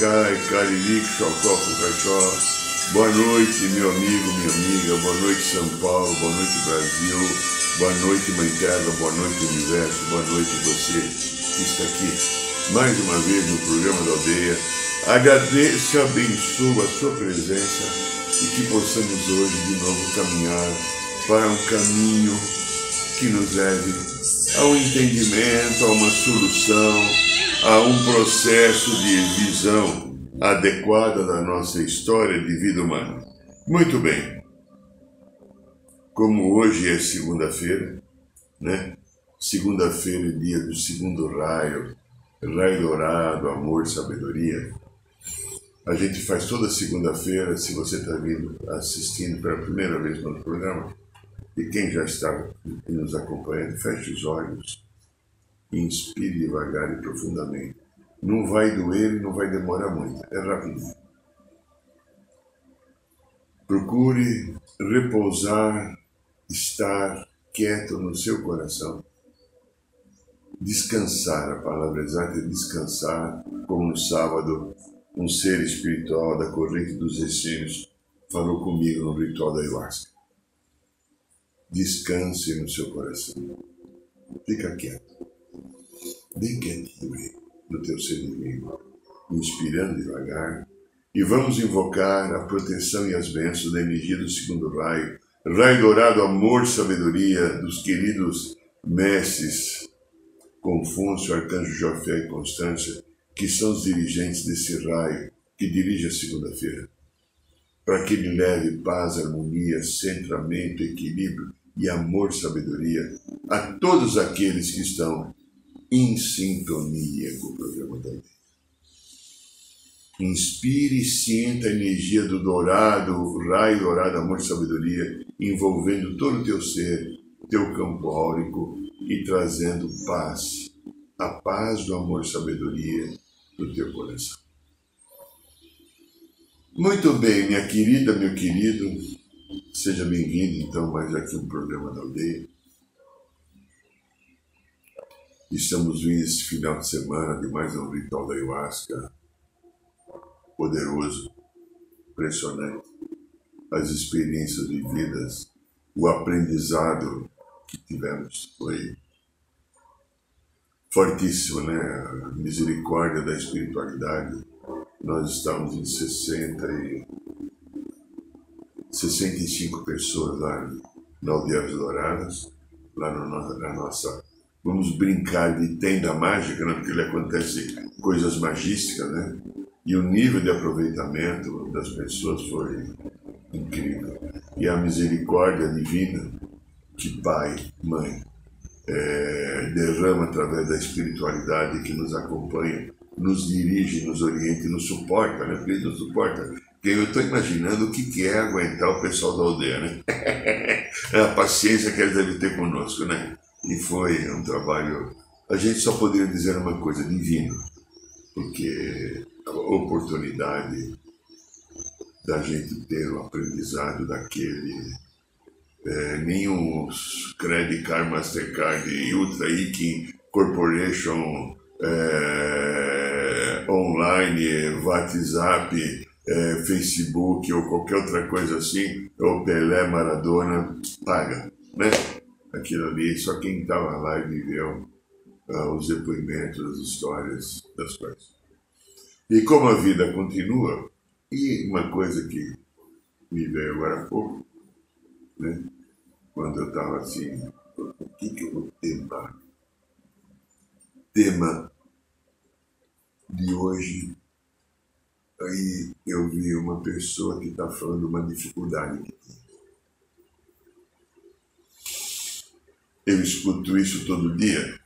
irmão Acai, Caririco, Chocó, Pucachó. Boa noite, meu amigo, minha amiga. Boa noite, São Paulo. Boa noite, Brasil. Boa noite, Mãe Terra. Boa noite, Universo. Boa noite, você que está aqui mais uma vez no programa da aldeia. Agradeço e abençoo a sua presença e que possamos hoje de novo caminhar para um caminho que nos leve ao entendimento, a uma solução, a um processo de visão adequada da nossa história de vida humana. Muito bem. Como hoje é segunda-feira, né? Segunda-feira é dia do segundo raio, raio dourado, amor, sabedoria. A gente faz toda segunda-feira, se você está vindo assistindo pela primeira vez no programa, e quem já está nos acompanhando, feche os olhos inspire devagar e profundamente. Não vai doer não vai demorar muito, é rapidinho. Procure repousar, estar quieto no seu coração. Descansar, a palavra exata é descansar, como no sábado, um ser espiritual da corrente dos essênios falou comigo no ritual da ayahuasca. Descanse no seu coração. Fica quieto bem quietinho no teu ser divino, inspirando devagar, e vamos invocar a proteção e as bênçãos da energia do segundo raio, raio dourado, amor, sabedoria dos queridos mestres Confúcio, Arcanjo Jofé e Constância, que são os dirigentes desse raio que dirige a segunda-feira, para que ele leve paz, harmonia, centramento, equilíbrio e amor, sabedoria a todos aqueles que estão em sintonia com o programa da lei. Inspire e sinta a energia do dourado, o raio dourado, amor e sabedoria, envolvendo todo o teu ser, teu campo áurico e trazendo paz, a paz do amor e sabedoria do teu coração. Muito bem, minha querida, meu querido, seja bem-vindo então mais aqui um programa da aldeia. Estamos vindo esse final de semana de mais um ritual da ayahuasca poderoso, impressionante. As experiências vividas, o aprendizado que tivemos foi fortíssimo, né? A misericórdia da espiritualidade. Nós estamos em 60 e 65 pessoas lá na Aldeia Douradas, lá na nossa vamos brincar de tenda mágica, né? porque ele acontece coisas magísticas, né? E o nível de aproveitamento das pessoas foi incrível. E a misericórdia divina que pai, mãe, é, derrama através da espiritualidade que nos acompanha, nos dirige, nos orienta e nos suporta, né? Porque ele nos suporta. Porque eu estou imaginando o que, é aguentar o pessoal da aldeia, né? É a paciência que eles devem ter conosco, né? E foi um trabalho. A gente só poderia dizer uma coisa: divino, porque a oportunidade da gente ter o aprendizado daquele. É, nenhum Credit Card, Mastercard, Ultra Iking Corporation é, online, WhatsApp, é, Facebook ou qualquer outra coisa assim, ou Pelé, Maradona, paga, né? Aquilo ali, só quem estava lá e viveu uh, os depoimentos, as histórias das coisas. E como a vida continua, e uma coisa que me veio agora há pouco, né? quando eu estava assim, o que, que eu vou tema? Tema de hoje, aí eu vi uma pessoa que está falando uma dificuldade que tinha. Eu escuto isso todo dia.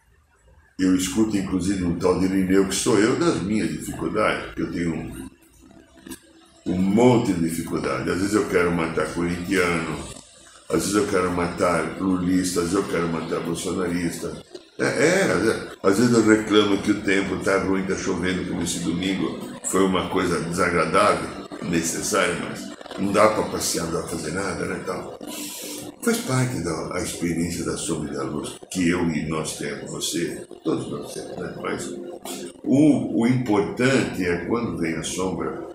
Eu escuto inclusive um tal de Irineu que sou eu das minhas dificuldades, porque eu tenho um, um monte de dificuldade. Às vezes eu quero matar corintiano, às vezes eu quero matar lulista, às vezes eu quero matar bolsonarista. É, é, às vezes eu reclamo que o tempo está ruim, está chovendo como esse domingo. Foi uma coisa desagradável, necessária, mas não dá para passear, não dá para fazer nada, né? Então, faz parte da experiência da sombra e da luz que eu e nós temos, você, todos nós temos, né? Mas o, o importante é quando vem a sombra,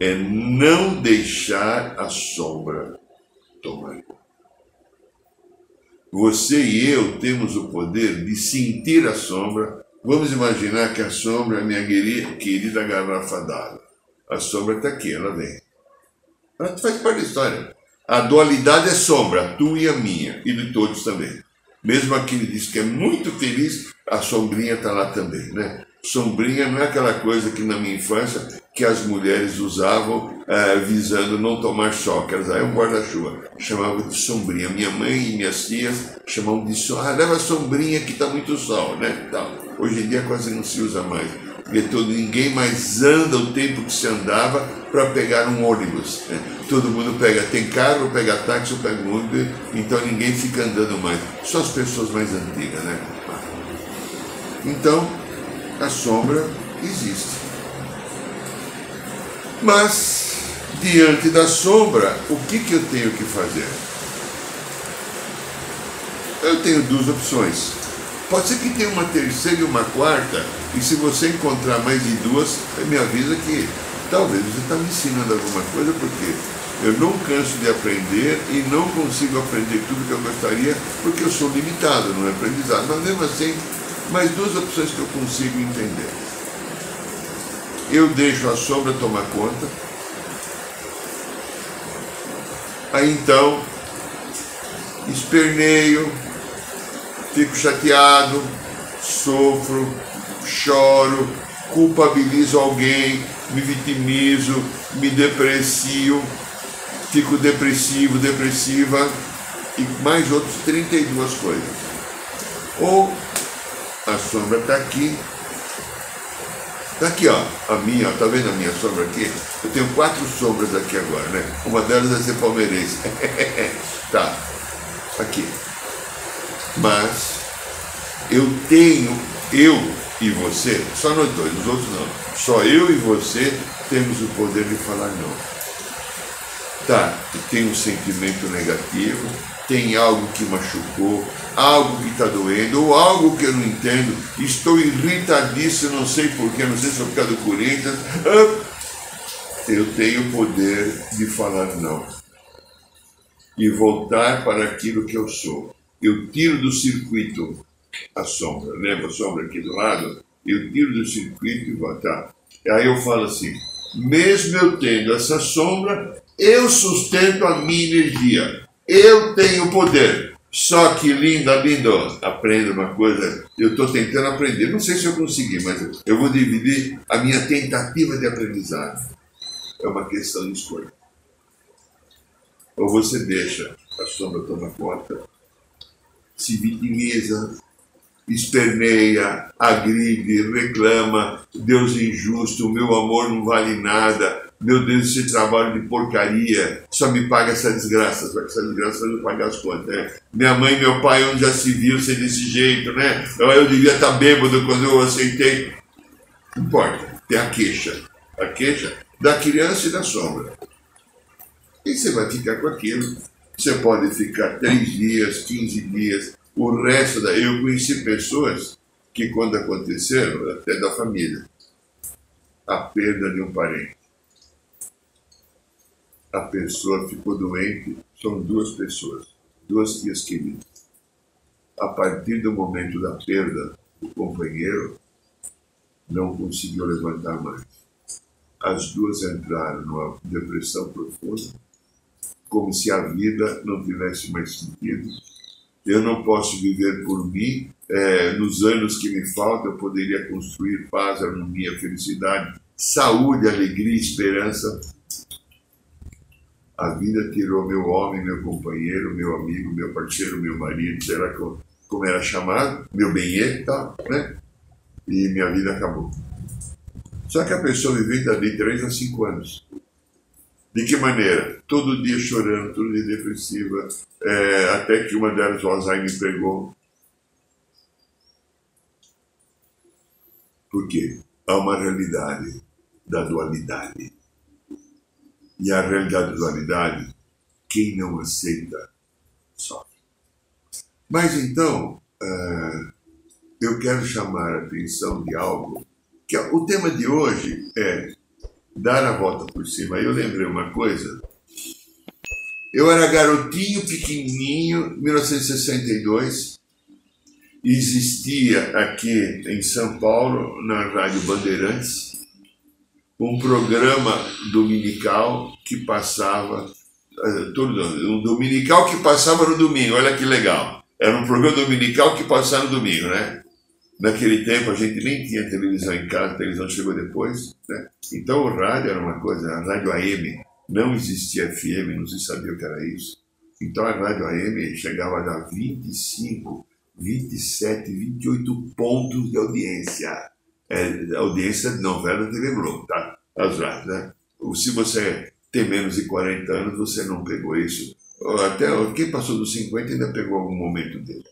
é não deixar a sombra tomar você e eu temos o poder de sentir a sombra. Vamos imaginar que a sombra é minha querida garrafa d'água. A sombra está aqui, ela vem. Ela faz parte da história. A dualidade é sombra, a tua e a minha, e de todos também. Mesmo aquele diz que é muito feliz, a sombrinha está lá também, né? Sombrinha não é aquela coisa que na minha infância que as mulheres usavam eh, visando não tomar sol, que elas aí um guarda-chuva, chamavam de sombrinha. Minha mãe e minhas tias chamavam de sol, ah, leva sombrinha que está muito sol, né? Então, hoje em dia quase não se usa mais, porque todo, ninguém mais anda o tempo que se andava para pegar um ônibus. Né? Todo mundo pega, tem carro, pega táxi, pega Uber, então ninguém fica andando mais. Só as pessoas mais antigas, né? Então, a sombra existe. Mas, diante da sombra, o que, que eu tenho que fazer? Eu tenho duas opções. Pode ser que tenha uma terceira e uma quarta, e se você encontrar mais de duas, me avisa que talvez você está me ensinando alguma coisa, porque eu não canso de aprender e não consigo aprender tudo que eu gostaria, porque eu sou limitado no aprendizado. Mas mesmo assim, mais duas opções que eu consigo entender. Eu deixo a sombra tomar conta. Aí então, esperneio, fico chateado, sofro, choro, culpabilizo alguém, me vitimizo, me deprecio, fico depressivo, depressiva e mais outros 32 coisas. Ou a sombra está aqui. Está aqui, ó, a minha, tá vendo a minha sombra aqui? Eu tenho quatro sombras aqui agora, né? Uma delas é ser palmeirense. tá, aqui. Mas eu tenho, eu e você, só nós dois, os outros não. Só eu e você temos o poder de falar não. Tá, tem um sentimento negativo, tem algo que machucou, algo que está doendo, ou algo que eu não entendo, estou irritadíssimo, não sei porquê, não sei se é por causa do Corinthians. Eu tenho o poder de falar não. E voltar para aquilo que eu sou. Eu tiro do circuito a sombra, lembra a sombra aqui do lado? Eu tiro do circuito e voltar. Aí eu falo assim, mesmo eu tendo essa sombra, eu sustento a minha energia. Eu tenho poder. Só que, linda, lindo, aprenda uma coisa. Eu estou tentando aprender. Não sei se eu consegui, mas eu vou dividir a minha tentativa de aprendizado. É uma questão de escolha. Ou você deixa a sombra tomar conta, se vitimiza, esperneia, agride, reclama, Deus é injusto, meu amor não vale nada, meu Deus, esse trabalho de porcaria só me paga essa desgraça, só que essa desgraça me pagar as contas, né? Minha mãe e meu pai, onde já se viu ser desse jeito, né? Eu, eu devia estar bêbado quando eu aceitei. Não importa, tem a queixa. A queixa da criança e da sombra. E você vai ficar com aquilo. Você pode ficar três dias, 15 dias, o resto da. Eu conheci pessoas que, quando aconteceram, até da família, a perda de um parente a pessoa ficou doente, são duas pessoas, duas tias queridas. A partir do momento da perda, o companheiro não conseguiu levantar mais. As duas entraram numa depressão profunda, como se a vida não tivesse mais sentido. Eu não posso viver por mim. É, nos anos que me faltam, eu poderia construir paz, harmonia, felicidade, saúde, alegria, esperança a vida tirou meu homem, meu companheiro, meu amigo, meu parceiro, meu marido, será que como era chamado, meu bem tal, né? E minha vida acabou. Só que a pessoa viveu dali 3 a 5 anos. De que maneira? Todo dia chorando, todo dia depressiva, é, até que uma delas, o Alzheimer, pegou. Por quê? Há uma realidade da dualidade. E a realidade da dualidade, quem não aceita, sofre. Mas então, uh, eu quero chamar a atenção de algo que é, o tema de hoje é dar a volta por cima. Eu lembrei uma coisa. Eu era garotinho, pequenininho, 1962. Existia aqui em São Paulo, na Rádio Bandeirantes, um programa dominical que passava eh, todo um dominical que passava no domingo. Olha que legal. Era um programa dominical que passava no domingo, né? Naquele tempo a gente nem tinha televisão em casa, a televisão chegou depois. Né? Então o rádio era uma coisa, a rádio AM, não existia FM, não se sabia o que era isso. Então a rádio AM chegava a dar 25, 27, 28 pontos de audiência. É, audiência de novela da TV Globo, tá? As rádios, né? Se você tem menos de 40 anos, você não pegou isso. Até quem passou dos 50 ainda pegou algum momento dele.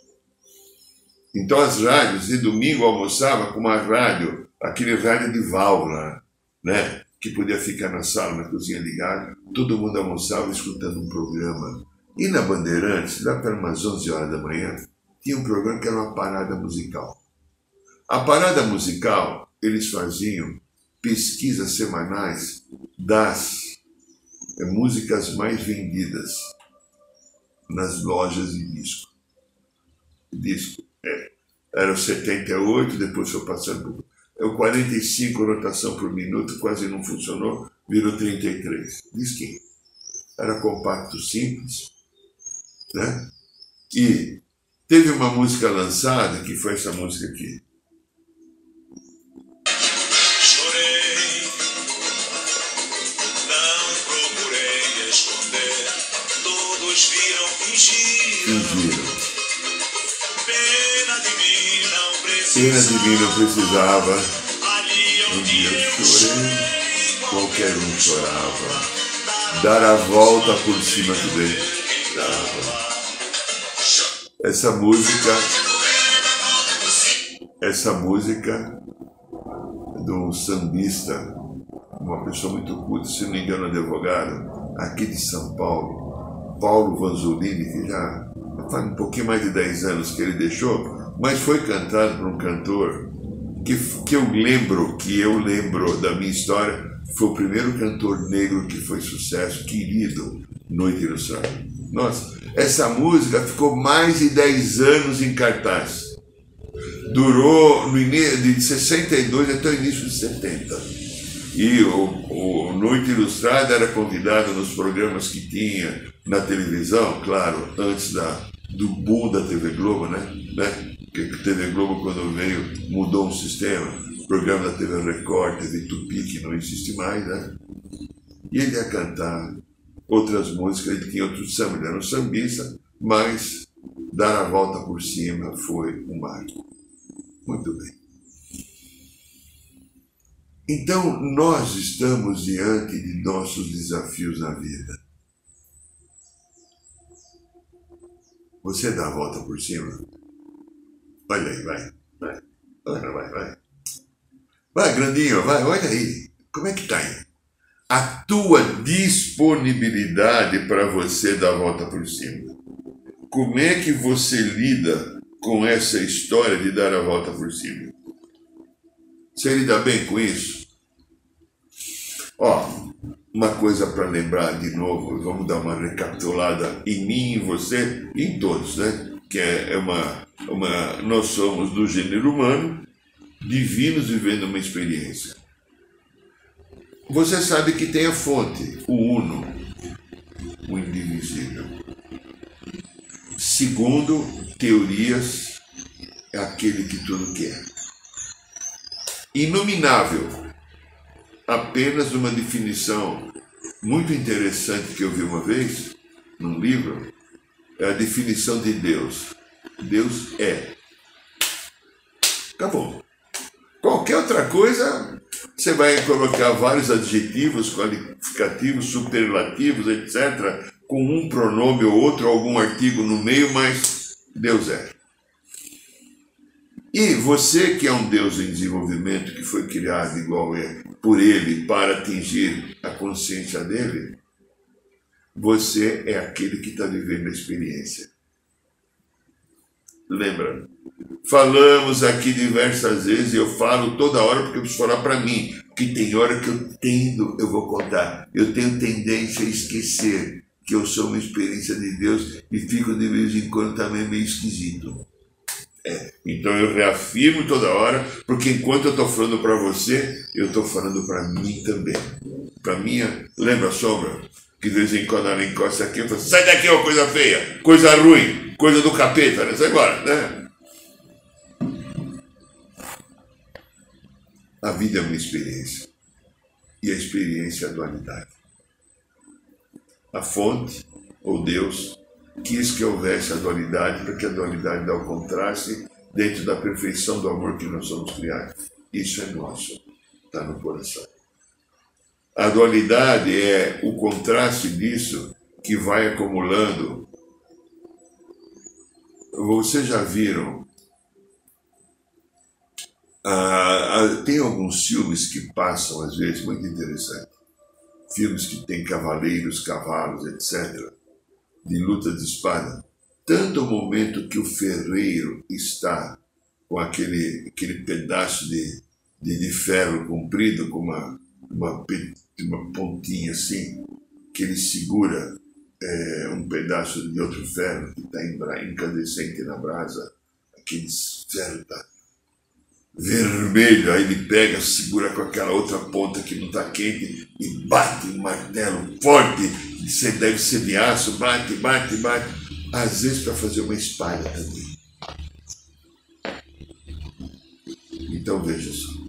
Então as rádios, de domingo almoçava com uma rádio, aquele rádio de válvula, né? Que podia ficar na sala, na cozinha ligada. Todo mundo almoçava escutando um programa. E na Bandeirantes, lá para umas 11 horas da manhã, tinha um programa que era uma parada musical. A parada musical, eles faziam pesquisas semanais das é, músicas mais vendidas nas lojas de disco. Disco é, era o 78, depois foi passando o 45 rotação por minuto, quase não funcionou, virou 33. Disquinho. Era compacto simples, né? E teve uma música lançada, que foi essa música aqui. Chorei, não procurei esconder, todos viram, fingiram. De mim não precisava. Um dia eu chorei, qualquer um chorava. Dar a volta por cima do deitava. Essa música, essa música um sambista, uma pessoa muito culta, se não me engano, advogado, aqui de São Paulo, Paulo Vanzolini, que já faz um pouquinho mais de 10 anos que ele deixou, mas foi cantado por um cantor que, que eu lembro, que eu lembro da minha história, foi o primeiro cantor negro que foi sucesso, querido, Noite Ilustrada. Nossa, essa música ficou mais de 10 anos em cartaz. Durou no de 62 até o início de 70. E o, o Noite Ilustrada era convidado nos programas que tinha na televisão, claro, antes da, do boom da TV Globo, né? né? Que a TV Globo, quando veio, mudou um sistema. O programa da TV Record, TV Tupi, que não existe mais, né? E ele ia cantar outras músicas, ele tinha outro samba, ele era um sambista, mas dar a volta por cima foi um marco. Muito bem. Então, nós estamos diante de nossos desafios na vida. Você dá a volta por cima? Olha aí, vai. Vai. Vai, vai, vai. Grandinho, vai, olha aí. Como é que tá aí? A tua disponibilidade para você dar a volta por cima. Como é que você lida com essa história de dar a volta por cima? Você lida bem com isso? Ó, uma coisa para lembrar de novo, vamos dar uma recapitulada em mim, em você, em todos, né? Que é, é uma uma, nós somos do gênero humano, divinos vivendo uma experiência. Você sabe que tem a fonte, o uno, o indivisível. Segundo teorias, é aquele que tudo quer. Inominável, apenas uma definição muito interessante que eu vi uma vez, num livro, é a definição de Deus Deus é. Acabou. Qualquer outra coisa, você vai colocar vários adjetivos, qualificativos, superlativos, etc., com um pronome ou outro, algum artigo no meio, mas Deus é. E você que é um Deus em desenvolvimento, que foi criado igual é por Ele para atingir a consciência dele, você é aquele que está vivendo a experiência. Lembra? Falamos aqui diversas vezes, eu falo toda hora porque eu preciso falar para mim, que tem hora que eu tendo, eu vou contar, eu tenho tendência a esquecer que eu sou uma experiência de Deus e fico de vez em quando também meio esquisito. É, então eu reafirmo toda hora, porque enquanto eu estou falando para você, eu estou falando para mim também. Para minha, lembra a sombra? Que de vez em quando ela encosta aqui e fala: sai daqui, ó, coisa feia, coisa ruim, coisa do capeta, né? Sai embora, né? A vida é uma experiência. E a experiência é a dualidade. A fonte, ou Deus, quis que houvesse a dualidade, para que a dualidade dá o contraste dentro da perfeição do amor que nós somos criados. Isso é nosso, está no coração. A dualidade é o contraste disso que vai acumulando. Vocês já viram? Ah, ah, tem alguns filmes que passam, às vezes, muito interessante. Filmes que têm cavaleiros, cavalos, etc de luta de espada, tanto o momento que o ferreiro está com aquele, aquele pedaço de, de, de ferro comprido, com uma, uma, uma pontinha assim, que ele segura é, um pedaço de outro ferro que está incandescente na brasa, aquele ferro está vermelho, aí ele pega, segura com aquela outra ponta que não está quente e bate um martelo forte, você deve ser de aço, bate, bate, bate, às vezes para fazer uma espada também. Então veja só,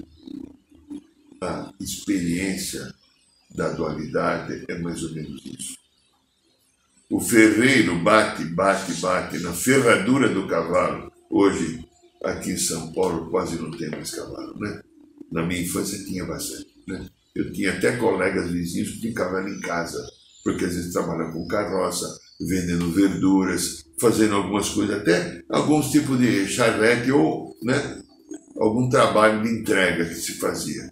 a experiência da dualidade é mais ou menos isso. O ferreiro bate, bate, bate na ferradura do cavalo. Hoje Aqui em São Paulo quase não tem mais cavalo, né? Na minha infância tinha bastante, né? Eu tinha até colegas vizinhos que tinham cavalo em casa, porque às vezes trabalham com carroça, vendendo verduras, fazendo algumas coisas, até alguns tipos de charrete ou, né? Algum trabalho de entrega que se fazia.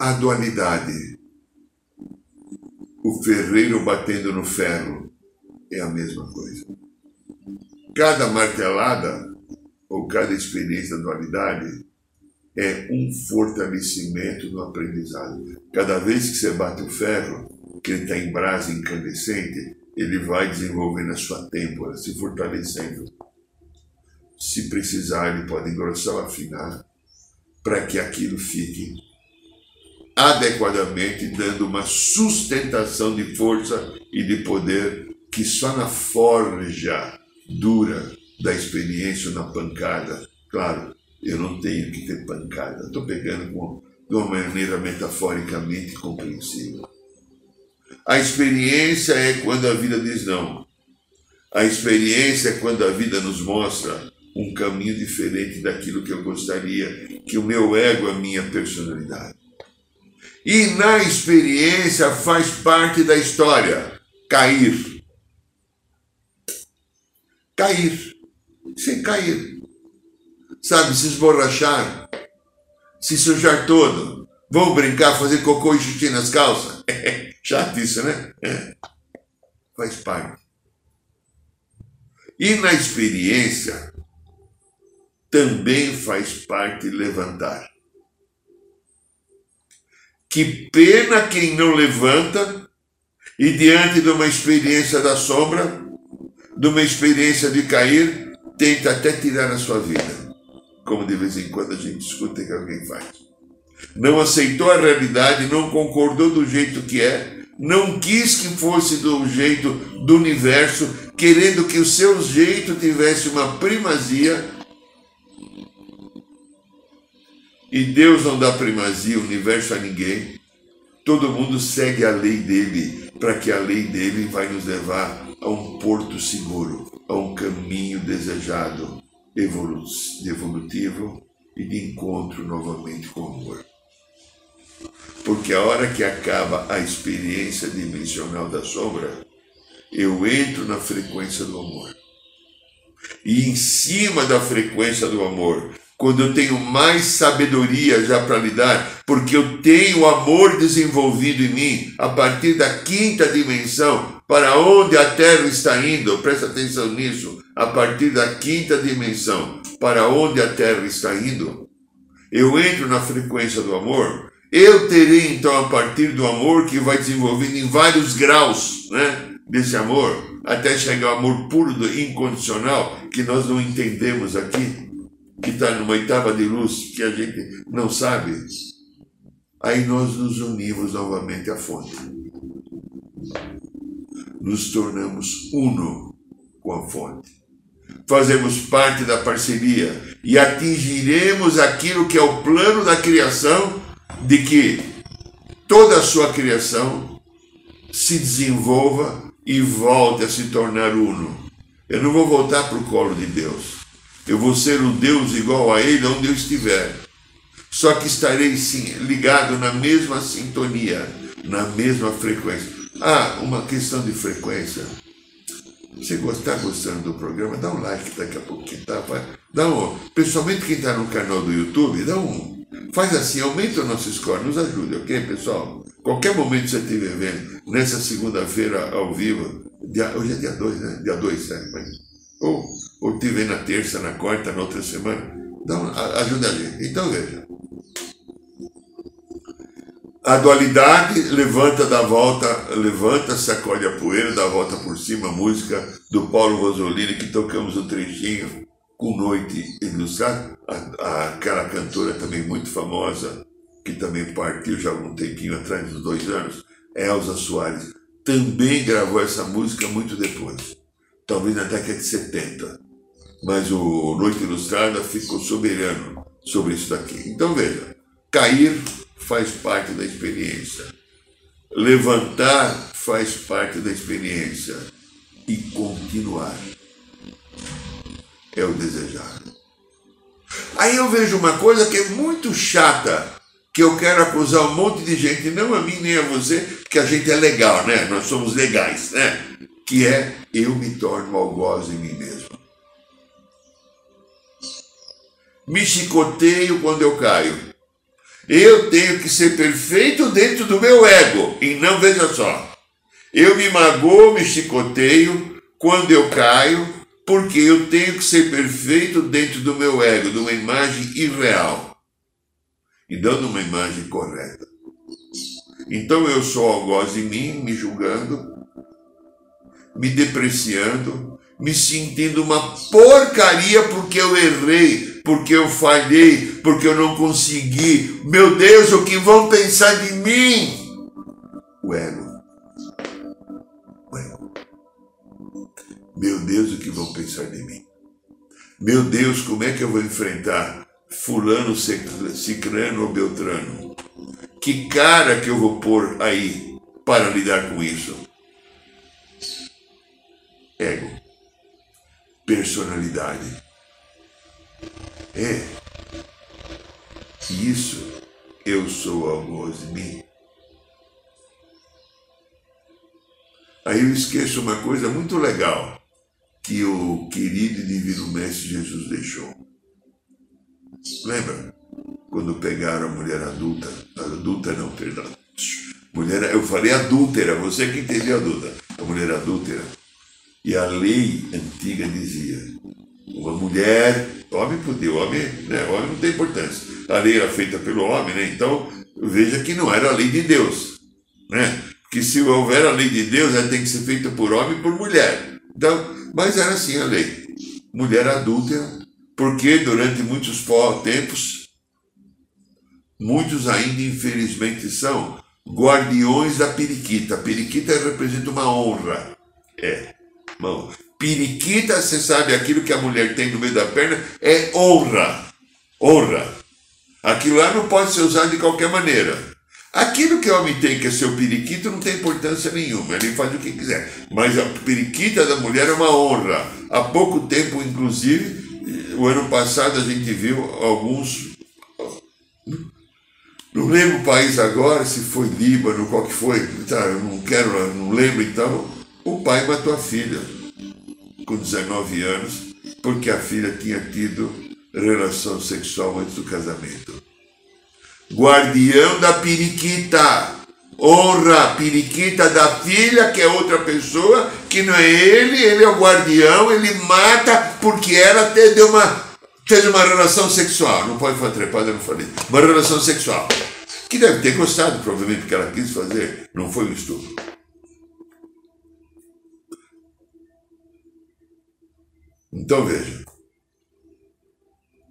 A dualidade. O ferreiro batendo no ferro é a mesma coisa. Cada martelada ou cada experiência da dualidade é um fortalecimento no aprendizado. Cada vez que você bate o ferro, que ele está em brasa incandescente, ele vai desenvolvendo a sua têmpora, se fortalecendo. Se precisar, ele pode engrossar ou afinar, para que aquilo fique adequadamente, dando uma sustentação de força e de poder que só na forja dura da experiência na pancada, claro, eu não tenho que ter pancada, estou pegando com, de uma maneira metaforicamente compreensível. A experiência é quando a vida diz não. A experiência é quando a vida nos mostra um caminho diferente daquilo que eu gostaria, que o meu ego, a minha personalidade. E na experiência faz parte da história cair cair, sem cair. Sabe, se esborrachar, se sujar todo. Vão brincar, fazer cocô e xixi nas calças? É, chato isso, né? É. Faz parte. E na experiência, também faz parte levantar. Que pena quem não levanta e diante de uma experiência da sombra de uma experiência de cair, tenta até tirar a sua vida, como de vez em quando a gente escuta que alguém faz. Não aceitou a realidade, não concordou do jeito que é, não quis que fosse do jeito do universo, querendo que o seu jeito tivesse uma primazia. E Deus não dá primazia, o universo a ninguém. Todo mundo segue a lei dele para que a lei dele vai nos levar a um porto seguro, a um caminho desejado, evolutivo e de encontro novamente com o amor. Porque a hora que acaba a experiência dimensional da sombra, eu entro na frequência do amor. E em cima da frequência do amor, quando eu tenho mais sabedoria já para lidar, porque eu tenho amor desenvolvido em mim a partir da quinta dimensão, para onde a Terra está indo, presta atenção nisso, a partir da quinta dimensão, para onde a Terra está indo, eu entro na frequência do amor, eu terei então a partir do amor que vai desenvolvendo em vários graus, né? Desse amor, até chegar ao amor puro, incondicional, que nós não entendemos aqui, que está numa oitava de luz que a gente não sabe. Aí nós nos unimos novamente à fonte. Nos tornamos uno com a fonte. Fazemos parte da parceria e atingiremos aquilo que é o plano da criação de que toda a sua criação se desenvolva e volte a se tornar uno. Eu não vou voltar para o colo de Deus. Eu vou ser um Deus igual a Ele onde eu estiver. Só que estarei sim, ligado na mesma sintonia, na mesma frequência. Ah, uma questão de frequência. Você está gostando do programa? Dá um like daqui a pouquinho, tá? Dá um, principalmente quem está no canal do YouTube, dá um. Faz assim, aumenta o nosso score, nos ajude, ok, pessoal? Qualquer momento que você estiver vendo, nessa segunda-feira ao vivo, dia, hoje é dia 2, né? Dia 2, certo? Ou, ou te vê na terça, na quarta, na outra semana. Dá uma, ajuda a gente. Então veja. A dualidade levanta da volta, levanta, sacode a poeira, dá volta por cima, a música do Paulo Rosolini, que tocamos um trechinho com Noite Ilustrada, aquela cantora também muito famosa, que também partiu já há algum tempinho atrás, uns dois anos, Elza Soares, também gravou essa música muito depois talvez na década de 70. Mas o Noite Ilustrada ficou soberano sobre isso daqui. Então veja, cair faz parte da experiência. Levantar faz parte da experiência. E continuar é o desejar. Aí eu vejo uma coisa que é muito chata, que eu quero acusar um monte de gente, não a mim nem a você, que a gente é legal, né? Nós somos legais, né? Que é eu me torno algoz em mim mesmo. Me chicoteio quando eu caio. Eu tenho que ser perfeito dentro do meu ego. E não veja só. Eu me magoo, me chicoteio quando eu caio, porque eu tenho que ser perfeito dentro do meu ego, de uma imagem irreal. E dando uma imagem correta. Então eu sou algoz em mim, me julgando, me depreciando, me sentindo uma porcaria porque eu errei, porque eu falhei, porque eu não consegui. Meu Deus, o que vão pensar de mim? O ego. O ego. Meu Deus, o que vão pensar de mim? Meu Deus, como é que eu vou enfrentar fulano, ciclano ou beltrano? Que cara que eu vou pôr aí para lidar com isso? Ego, personalidade. É isso eu sou algoz de mim. Aí eu esqueço uma coisa muito legal que o querido e divino Mestre Jesus deixou. Lembra? Quando pegaram a mulher adulta, adulta não, perdão. Mulher, eu falei adúltera, você que entendeu adulta. A mulher adúltera e a lei antiga dizia: uma mulher, homem podia, homem, né, homem não tem importância. A lei era feita pelo homem, né? Então veja que não era a lei de Deus, né? Que se houver a lei de Deus, ela tem que ser feita por homem e por mulher. Então, mas era assim a lei. Mulher adúltera, porque durante muitos tempos, muitos ainda infelizmente são guardiões da periquita. A periquita representa uma honra. É irmão. Periquita, você sabe, aquilo que a mulher tem no meio da perna é honra. Honra. Aquilo lá não pode ser usado de qualquer maneira. Aquilo que o homem tem, que é seu periquito, não tem importância nenhuma, ele faz o que quiser. Mas a periquita da mulher é uma honra. Há pouco tempo, inclusive, o ano passado a gente viu alguns. Não lembro o país agora, se foi Líbano, qual que foi, tá, eu não quero, não lembro então. O pai matou a filha com 19 anos, porque a filha tinha tido relação sexual antes do casamento guardião da periquita. Honra a periquita da filha, que é outra pessoa, que não é ele, ele é o guardião, ele mata porque ela teve uma, teve uma relação sexual. Não pode falar trepada, eu não falei. Uma relação sexual. Que deve ter gostado, provavelmente, porque ela quis fazer. Não foi um estupro. Então veja,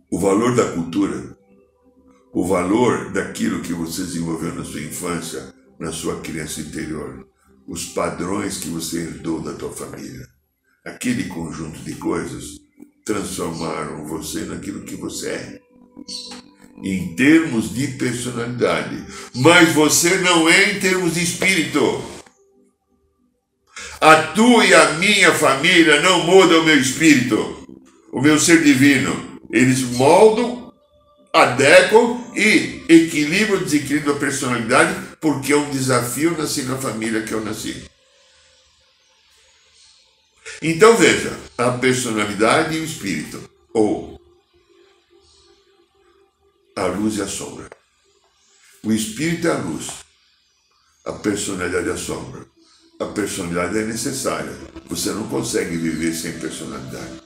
o valor da cultura o valor daquilo que você desenvolveu na sua infância, na sua criança interior, os padrões que você herdou da tua família. Aquele conjunto de coisas transformaram você naquilo que você é. Em termos de personalidade, mas você não é em termos de espírito. A tua e a minha família não mudam o meu espírito, o meu ser divino. Eles moldam adequam e equilibram o desequilíbrio da personalidade, porque é um desafio nascer na família que eu nasci. Então veja, a personalidade e o espírito, ou a luz e a sombra. O espírito é a luz, a personalidade é a sombra. A personalidade é necessária. Você não consegue viver sem personalidade.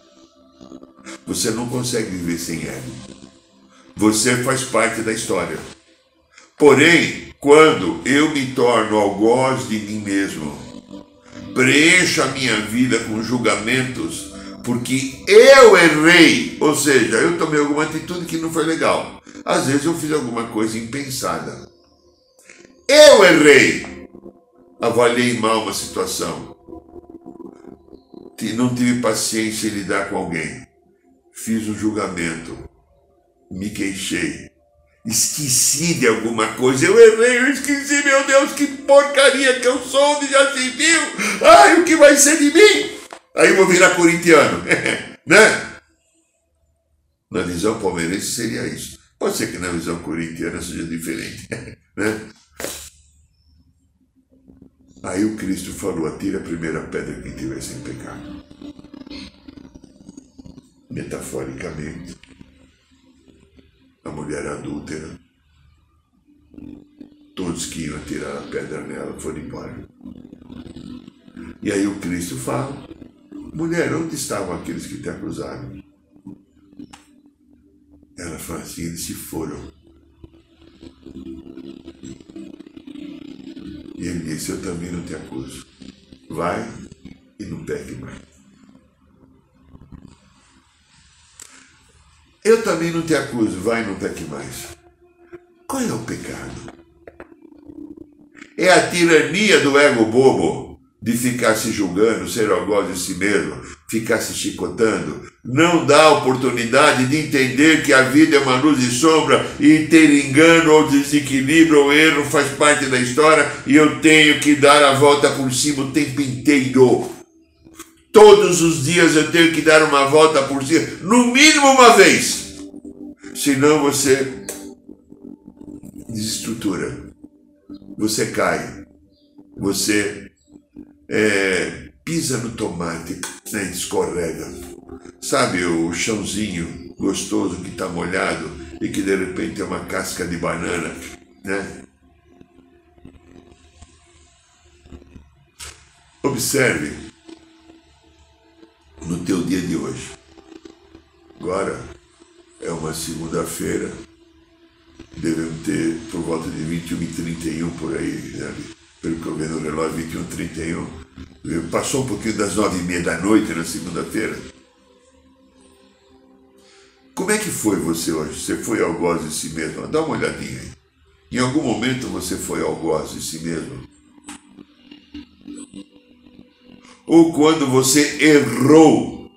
Você não consegue viver sem ego. Você faz parte da história. Porém, quando eu me torno algoz de mim mesmo, preencho a minha vida com julgamentos, porque eu errei, ou seja, eu tomei alguma atitude que não foi legal. Às vezes eu fiz alguma coisa impensada. Eu errei. Avaliei mal uma situação. Não tive paciência em lidar com alguém. Fiz um julgamento me queixei. Esqueci de alguma coisa, eu errei, eu esqueci, meu Deus, que porcaria que eu sou, onde já se viu? Ai, o que vai ser de mim? Aí eu vou virar corintiano, né? Na visão palmeirense seria isso. Pode ser que na visão corintiana seja diferente, né? Aí o Cristo falou: atira a primeira pedra quem tiver sem pecado. Metaforicamente a mulher adúltera. Todos que iam tirar a pedra nela foram embora. E aí o Cristo fala: Mulher, onde estavam aqueles que te acusaram? Ela fala assim: Eles se foram. E ele disse: Eu também não te acuso. Vai e não pegue mais. Eu também não te acuso, vai e não peque mais. Qual é o pecado? É a tirania do ego bobo de ficar se julgando, ser algoz de si mesmo, ficar se chicotando, não dá oportunidade de entender que a vida é uma luz e sombra e ter engano ou desequilíbrio ou erro faz parte da história e eu tenho que dar a volta por cima o tempo inteiro. Todos os dias eu tenho que dar uma volta por cima, no mínimo uma vez. Senão você desestrutura, você cai, você é, pisa no tomate, né, escorrega. Sabe o chãozinho gostoso que está molhado e que de repente é uma casca de banana, né? Observe no teu dia de hoje. Agora é uma segunda-feira, devemos ter por volta de 21 e 31 por aí, né? pelo que eu vejo no relógio, 21 e 31. Passou um pouquinho das nove e meia da noite na segunda-feira. É que foi você hoje? Você foi algoz de si mesmo? Dá uma olhadinha aí. Em algum momento você foi algoz de si mesmo? ou quando você errou,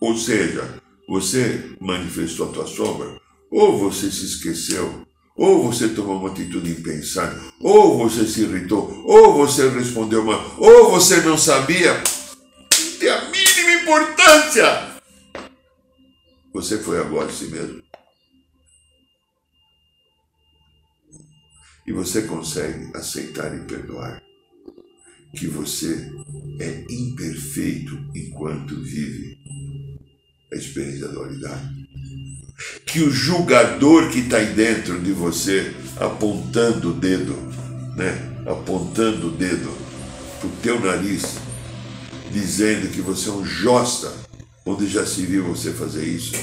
ou seja, você manifestou a tua sombra, ou você se esqueceu, ou você tomou uma atitude impensada, ou você se irritou, ou você respondeu mal, ou você não sabia, não tem a mínima importância. Você foi agora em si mesmo. E você consegue aceitar e perdoar que você é imperfeito enquanto vive a experiência da dualidade. Que o julgador que está aí dentro de você, apontando o dedo, né? apontando o dedo para o teu nariz, dizendo que você é um josta, onde já se viu você fazer isso.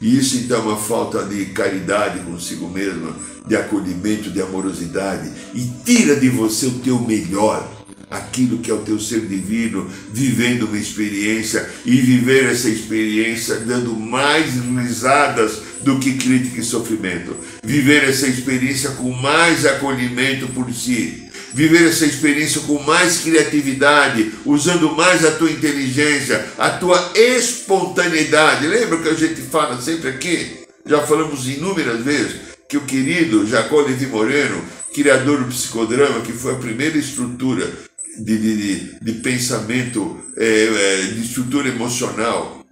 E isso então é uma falta de caridade consigo mesmo, de acolhimento, de amorosidade, e tira de você o teu melhor aquilo que é o teu ser divino, vivendo uma experiência e viver essa experiência dando mais risadas do que crítica e sofrimento. Viver essa experiência com mais acolhimento por si. Viver essa experiência com mais criatividade, usando mais a tua inteligência, a tua espontaneidade. Lembra que a gente fala sempre aqui? Já falamos inúmeras vezes que o querido Jacó Levi Moreno, criador do psicodrama, que foi a primeira estrutura de, de, de pensamento, é, é, de estrutura emocional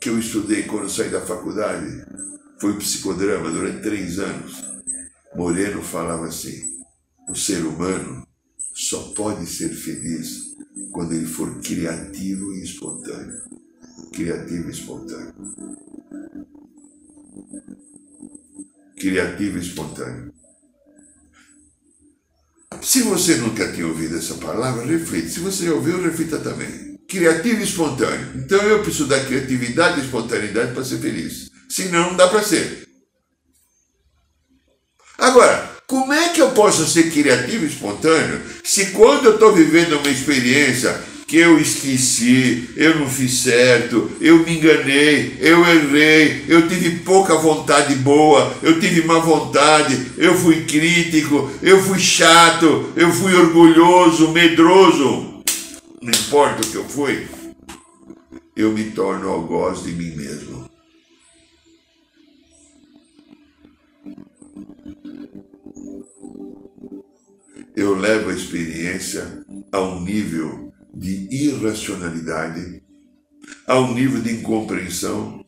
que eu estudei quando saí da faculdade. Foi psicodrama durante três anos. Moreno falava assim: o ser humano só pode ser feliz quando ele for criativo e espontâneo. Criativo e espontâneo. Criativo e espontâneo. Se você nunca tinha ouvido essa palavra, reflita. Se você já ouviu, reflita também. Criativo e espontâneo. Então eu preciso da criatividade e espontaneidade para ser feliz. Senão não dá para ser. Agora, como é que eu posso ser criativo e espontâneo se quando eu estou vivendo uma experiência que eu esqueci, eu não fiz certo, eu me enganei, eu errei, eu tive pouca vontade boa, eu tive má vontade, eu fui crítico, eu fui chato, eu fui orgulhoso, medroso. Não importa o que eu fui, eu me torno algoz de mim mesmo. Eu levo a experiência a um nível de irracionalidade, a um nível de incompreensão,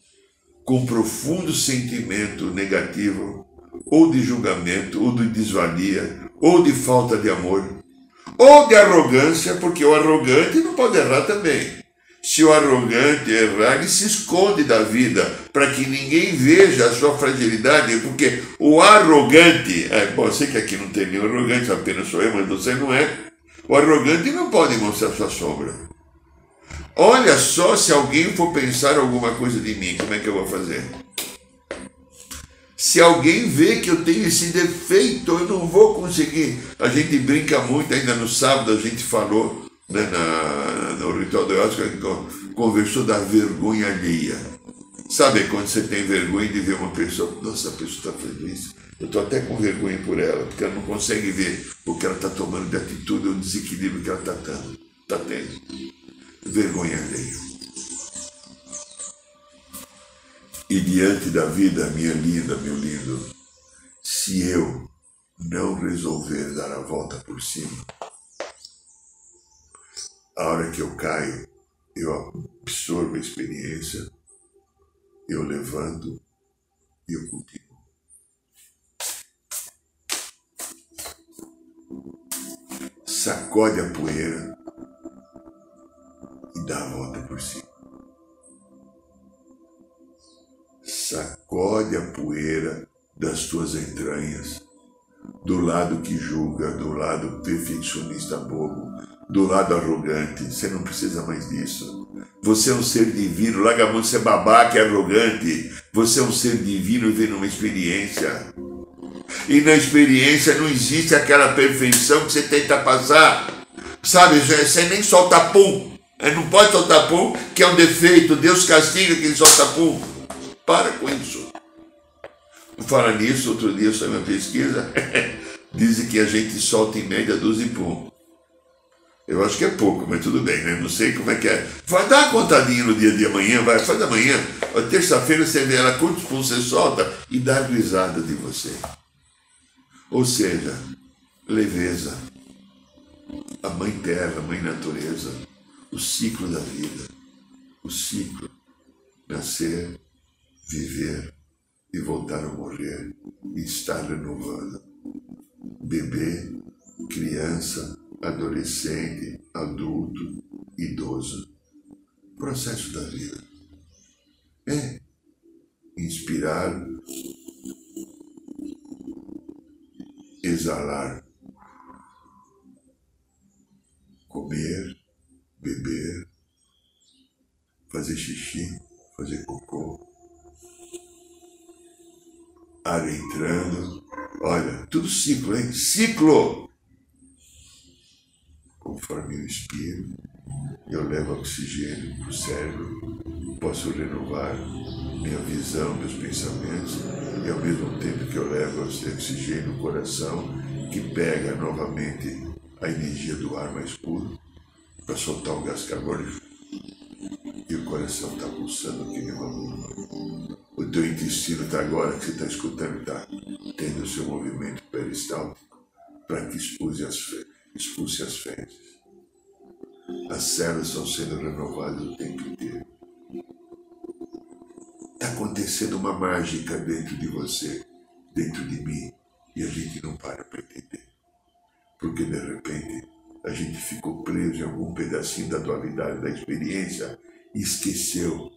com profundo sentimento negativo, ou de julgamento, ou de desvalia, ou de falta de amor, ou de arrogância, porque o arrogante não pode errar também. Se o arrogante errar, ele se esconde da vida para que ninguém veja a sua fragilidade, porque o arrogante, é, bom, eu sei que aqui não tem nenhum arrogante, apenas sou eu, mas você não é. O arrogante não pode mostrar sua sombra. Olha só se alguém for pensar alguma coisa de mim, como é que eu vou fazer? Se alguém vê que eu tenho esse defeito, eu não vou conseguir. A gente brinca muito, ainda no sábado a gente falou né, na, no ritual do Oscar, conversou da vergonha alheia. Sabe quando você tem vergonha de ver uma pessoa, nossa, a pessoa está fazendo isso, eu estou até com vergonha por ela, porque ela não consegue ver o que ela está tomando de atitude, o desequilíbrio que ela está tendo. Tá tendo. Vergonha alheia. E diante da vida, minha linda, meu lindo, se eu não resolver dar a volta por cima, a hora que eu caio, eu absorvo a experiência, eu levanto e eu cultivo. sacode a poeira e dá a volta por cima. Sacode a poeira das tuas entranhas, do lado que julga, do lado perfeccionista bobo, do lado arrogante. Você não precisa mais disso. Você é um ser divino, larga a mão de ser babaca e arrogante. Você é um ser divino vivendo uma experiência. E na experiência não existe aquela perfeição que você tenta passar. Sabe, você nem solta pum. Não pode soltar pum, que é um defeito. Deus castiga quem solta pum. Para com isso. Fala nisso, outro dia saiu uma pesquisa. Dizem que a gente solta em média 12 pum. Eu acho que é pouco, mas tudo bem, né? Não sei como é que é. Vai dar uma contadinha no dia de amanhã, vai, faz amanhã. Terça-feira você vê ela quantos pum você solta e dá risada de você. Ou seja, leveza, a mãe terra, a mãe natureza, o ciclo da vida, o ciclo nascer, viver e voltar a morrer e estar renovando. Bebê, criança, adolescente, adulto, idoso. Processo da vida. É inspirar, exalar, comer, beber, fazer xixi, fazer cocô, ar entrando. Olha, tudo ciclo, hein? Ciclo! Conforme eu inspiro, eu levo oxigênio para o cérebro, posso renovar minha visão, meus pensamentos, e ao mesmo tempo que eu levo oxigênio no coração, que pega novamente a energia do ar mais puro, para soltar o gás carbônico, e o coração está pulsando que nem uma bomba. O teu intestino está agora que você está escutando, está tendo o seu movimento peristáltico para que expulse as, expulse as fezes. As células estão sendo renovadas o tempo inteiro. Está acontecendo uma mágica dentro de você, dentro de mim, e a gente não para para entender. Porque de repente a gente ficou preso em algum pedacinho da dualidade da experiência e esqueceu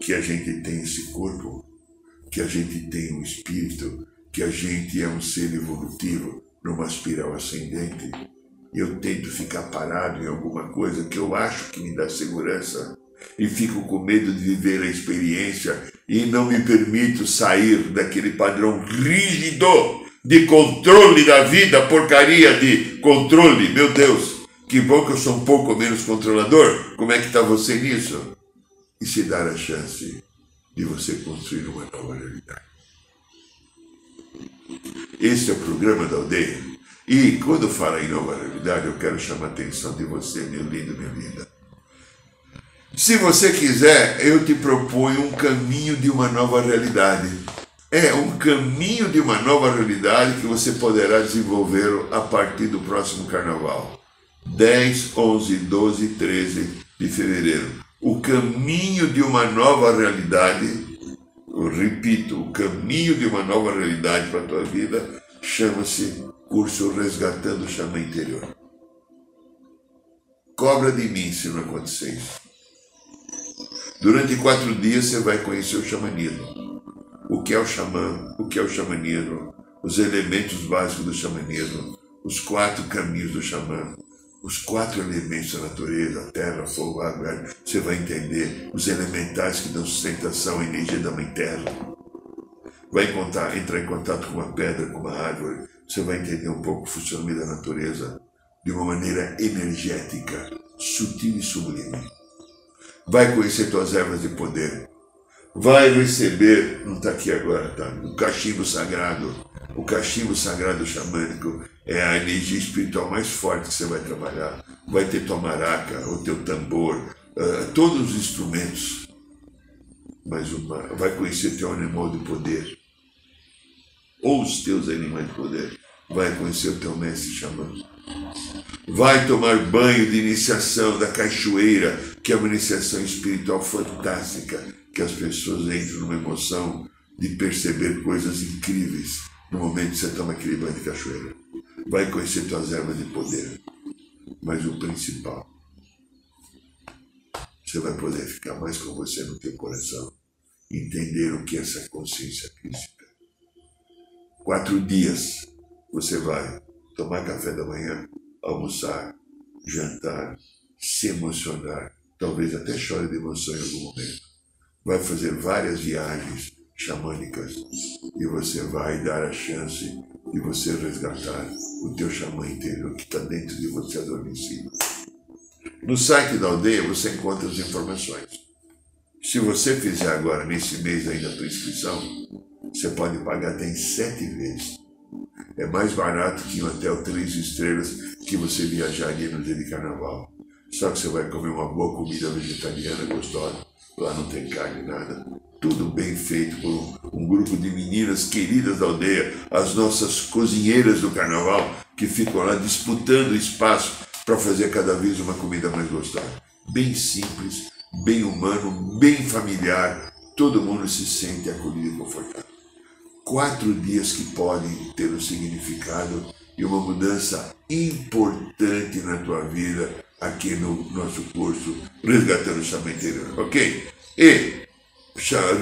que a gente tem esse corpo, que a gente tem um espírito, que a gente é um ser evolutivo numa espiral ascendente. Eu tento ficar parado em alguma coisa que eu acho que me dá segurança e fico com medo de viver a experiência e não me permito sair daquele padrão rígido de controle da vida, porcaria de controle. Meu Deus, que bom que eu sou um pouco menos controlador. Como é que está você nisso? e se dar a chance de você construir uma nova realidade. Esse é o programa da aldeia. E quando falo em nova realidade, eu quero chamar a atenção de você, meu lindo, minha linda. Se você quiser, eu te proponho um caminho de uma nova realidade. É um caminho de uma nova realidade que você poderá desenvolver a partir do próximo carnaval. 10, 11, 12 e 13 de fevereiro o caminho de uma nova realidade, eu repito, o caminho de uma nova realidade para a tua vida chama-se curso Resgatando o Chama Interior. Cobra de mim se não acontecer isso. Durante quatro dias você vai conhecer o xamanismo. O que é o xamã, o que é o xamanismo, os elementos básicos do xamanismo, os quatro caminhos do xamã, os quatro elementos da natureza, terra, fogo, água, você vai entender os elementais que dão sustentação à energia da Mãe Terra. Vai encontrar, entrar em contato com uma pedra, com uma árvore, você vai entender um pouco o funcionamento da natureza de uma maneira energética, sutil e sublime. Vai conhecer tuas ervas de poder. Vai receber, não está aqui agora, tá? O cachimbo sagrado, o cachimbo sagrado xamânico é a energia espiritual mais forte que você vai trabalhar. Vai ter tua maraca, o teu tambor, uh, todos os instrumentos. Mas uma, vai conhecer teu animal de poder. Ou os teus animais de poder. Vai conhecer o teu mestre xamã. Vai tomar banho de iniciação da cachoeira, que é uma iniciação espiritual fantástica, que as pessoas entram numa emoção de perceber coisas incríveis no momento que você toma aquele banho de cachoeira. Vai conhecer tuas ervas de poder. Mas o principal, você vai poder ficar mais com você no teu coração. Entender o que é essa consciência crística. Quatro dias você vai tomar café da manhã, almoçar, jantar, se emocionar, talvez até chore de emoção em algum momento. Vai fazer várias viagens xamânicas e você vai dar a chance de você resgatar o teu xamã interior que está dentro de você adormecido. No site da aldeia você encontra as informações. Se você fizer agora, nesse mês ainda a tua inscrição, você pode pagar até em sete vezes. É mais barato que um hotel três estrelas que você viajaria no dia de carnaval. Só que você vai comer uma boa comida vegetariana gostosa. Lá não tem carne, nada tudo bem feito por um, um grupo de meninas queridas da aldeia, as nossas cozinheiras do carnaval, que ficam lá disputando espaço para fazer cada vez uma comida mais gostosa. Bem simples, bem humano, bem familiar, todo mundo se sente acolhido e confortável. Quatro dias que podem ter um significado e uma mudança importante na tua vida aqui no nosso curso Resgatando o Chama Interior, ok? E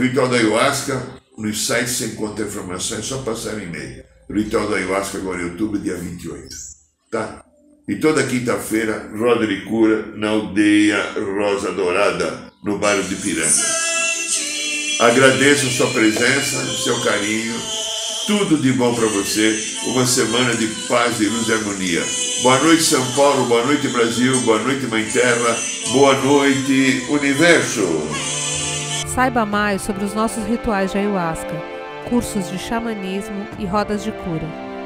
Ritual da Ayahuasca, nos sites você encontra informações, é só passar um e-mail. Ritual da Ayahuasca agora em outubro, dia 28, tá? E toda quinta-feira, roda de cura na aldeia Rosa Dourada, no bairro de Piranga. Agradeço a sua presença, o seu carinho, tudo de bom para você, uma semana de paz, e luz e harmonia. Boa noite, São Paulo, boa noite, Brasil, boa noite, Mãe Terra, boa noite, Universo. Saiba mais sobre os nossos rituais de ayahuasca, cursos de xamanismo e rodas de cura.